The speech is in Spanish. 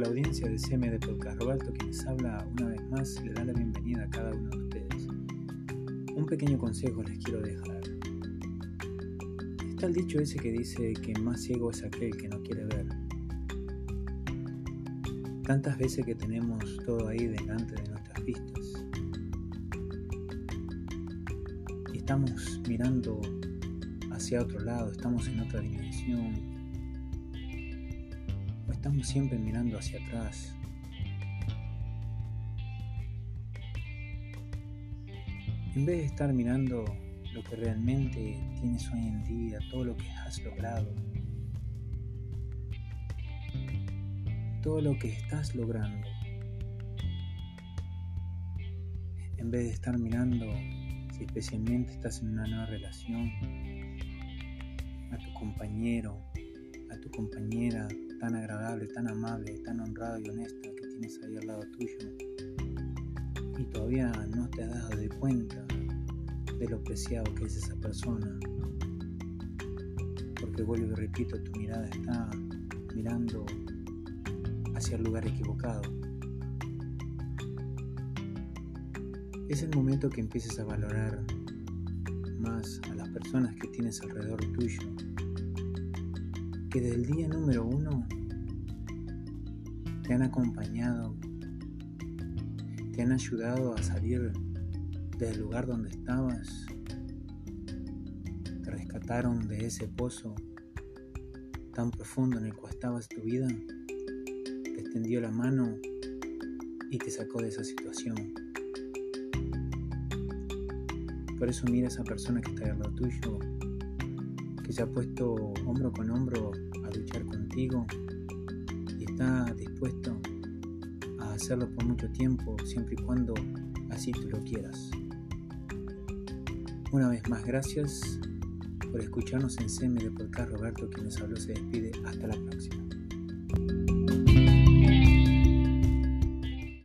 audiencia de CM de Podcast. Roberto, quien les habla una vez más, le da la bienvenida a cada uno de ustedes. Un pequeño consejo les quiero dejar. Está el dicho ese que dice que más ciego es aquel que no quiere ver. Tantas veces que tenemos todo ahí delante de nuestras vistas. Y estamos mirando hacia otro lado, estamos en otra dimensión, estamos siempre mirando hacia atrás. En vez de estar mirando lo que realmente tienes hoy en día, todo lo que has logrado, todo lo que estás logrando, en vez de estar mirando si especialmente estás en una nueva relación, a tu compañero, a tu compañera, tan agradable, tan amable, tan honrada y honesta que tienes ahí al lado tuyo y todavía no te has dado de cuenta de lo preciado que es esa persona. Porque vuelvo y repito, tu mirada está mirando hacia el lugar equivocado. Es el momento que empieces a valorar más a las personas que tienes alrededor tuyo que desde el día número uno te han acompañado, te han ayudado a salir del lugar donde estabas, te rescataron de ese pozo tan profundo en el cual estabas tu vida, te extendió la mano y te sacó de esa situación. Por eso mira a esa persona que está al lado tuyo que se ha puesto hombro con hombro a luchar contigo y está dispuesto a hacerlo por mucho tiempo, siempre y cuando así tú lo quieras. Una vez más, gracias por escucharnos en CM de Podcast. Roberto, quien nos habló, se despide. Hasta la próxima.